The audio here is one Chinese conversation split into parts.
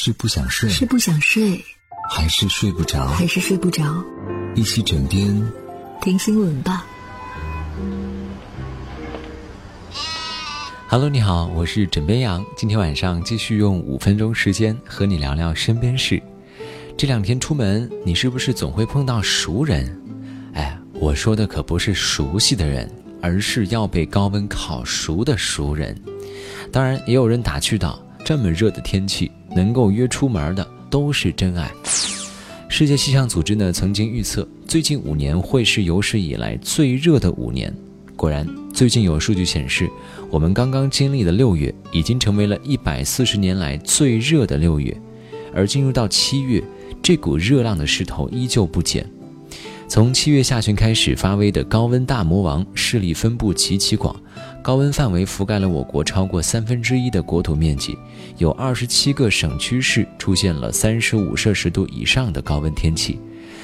是不想睡，是不想睡，还是睡不着？还是睡不着？一起枕边听新闻吧。Hello，你好，我是枕边羊。今天晚上继续用五分钟时间和你聊聊身边事。这两天出门，你是不是总会碰到熟人？哎，我说的可不是熟悉的人，而是要被高温烤熟的熟人。当然，也有人打趣道：这么热的天气，能够约出门的都是真爱。世界气象组织呢曾经预测，最近五年会是有史以来最热的五年。果然，最近有数据显示，我们刚刚经历的六月已经成为了一百四十年来最热的六月，而进入到七月，这股热浪的势头依旧不减。从七月下旬开始发威的高温大魔王势力分布极其广，高温范围覆盖了我国超过三分之一的国土面积，有二十七个省区市出现了三十五摄氏度以上的高温天气。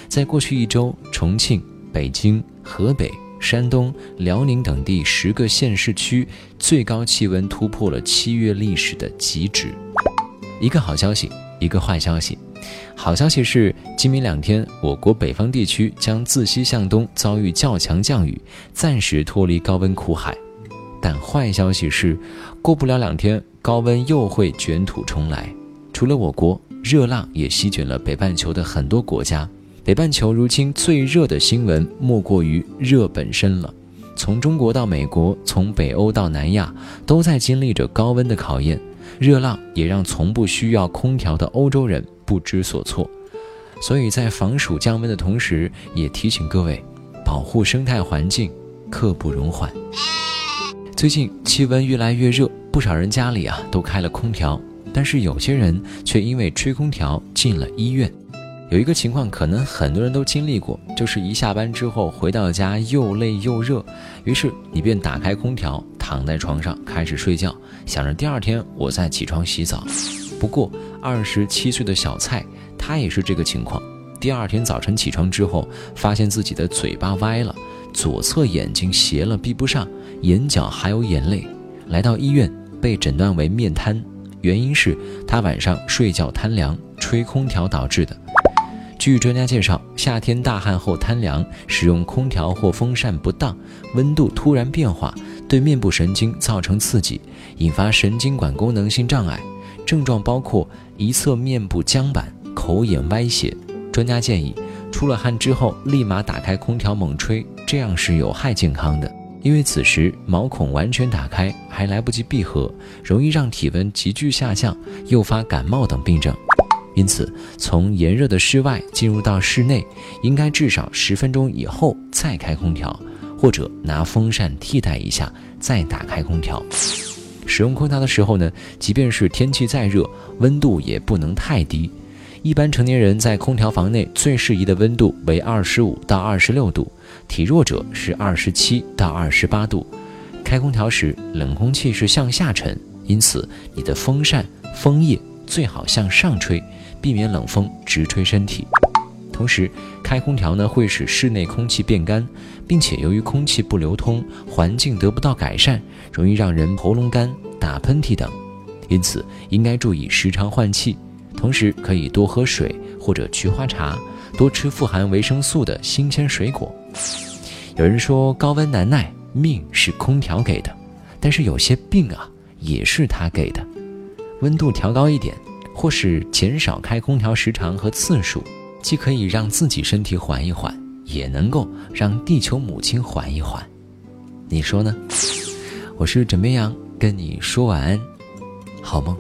在过去一周，重庆、北京、河北。山东、辽宁等地十个县市区最高气温突破了七月历史的极值。一个好消息，一个坏消息。好消息是，今明两天，我国北方地区将自西向东遭遇较强降雨，暂时脱离高温苦海。但坏消息是，过不了两天，高温又会卷土重来。除了我国，热浪也席卷了北半球的很多国家。北半球如今最热的新闻莫过于热本身了。从中国到美国，从北欧到南亚，都在经历着高温的考验。热浪也让从不需要空调的欧洲人不知所措。所以在防暑降温的同时，也提醒各位，保护生态环境，刻不容缓。最近气温越来越热，不少人家里啊都开了空调，但是有些人却因为吹空调进了医院。有一个情况，可能很多人都经历过，就是一下班之后回到家又累又热，于是你便打开空调，躺在床上开始睡觉，想着第二天我再起床洗澡。不过二十七岁的小蔡，他也是这个情况。第二天早晨起床之后，发现自己的嘴巴歪了，左侧眼睛斜了闭不上，眼角还有眼泪。来到医院，被诊断为面瘫，原因是他晚上睡觉贪凉，吹空调导致的。据专家介绍，夏天大汗后贪凉，使用空调或风扇不当，温度突然变化，对面部神经造成刺激，引发神经管功能性障碍，症状包括一侧面部僵板、口眼歪斜。专家建议，出了汗之后立马打开空调猛吹，这样是有害健康的，因为此时毛孔完全打开，还来不及闭合，容易让体温急剧下降，诱发感冒等病症。因此，从炎热的室外进入到室内，应该至少十分钟以后再开空调，或者拿风扇替代一下，再打开空调。使用空调的时候呢，即便是天气再热，温度也不能太低。一般成年人在空调房内最适宜的温度为二十五到二十六度，体弱者是二十七到二十八度。开空调时，冷空气是向下沉，因此你的风扇风叶最好向上吹。避免冷风直吹身体，同时开空调呢会使室内空气变干，并且由于空气不流通，环境得不到改善，容易让人喉咙干、打喷嚏等。因此应该注意时常换气，同时可以多喝水或者菊花茶，多吃富含维生素的新鲜水果。有人说高温难耐，命是空调给的，但是有些病啊也是它给的，温度调高一点。或是减少开空调时长和次数，既可以让自己身体缓一缓，也能够让地球母亲缓一缓。你说呢？我是枕边羊，跟你说晚安，好梦。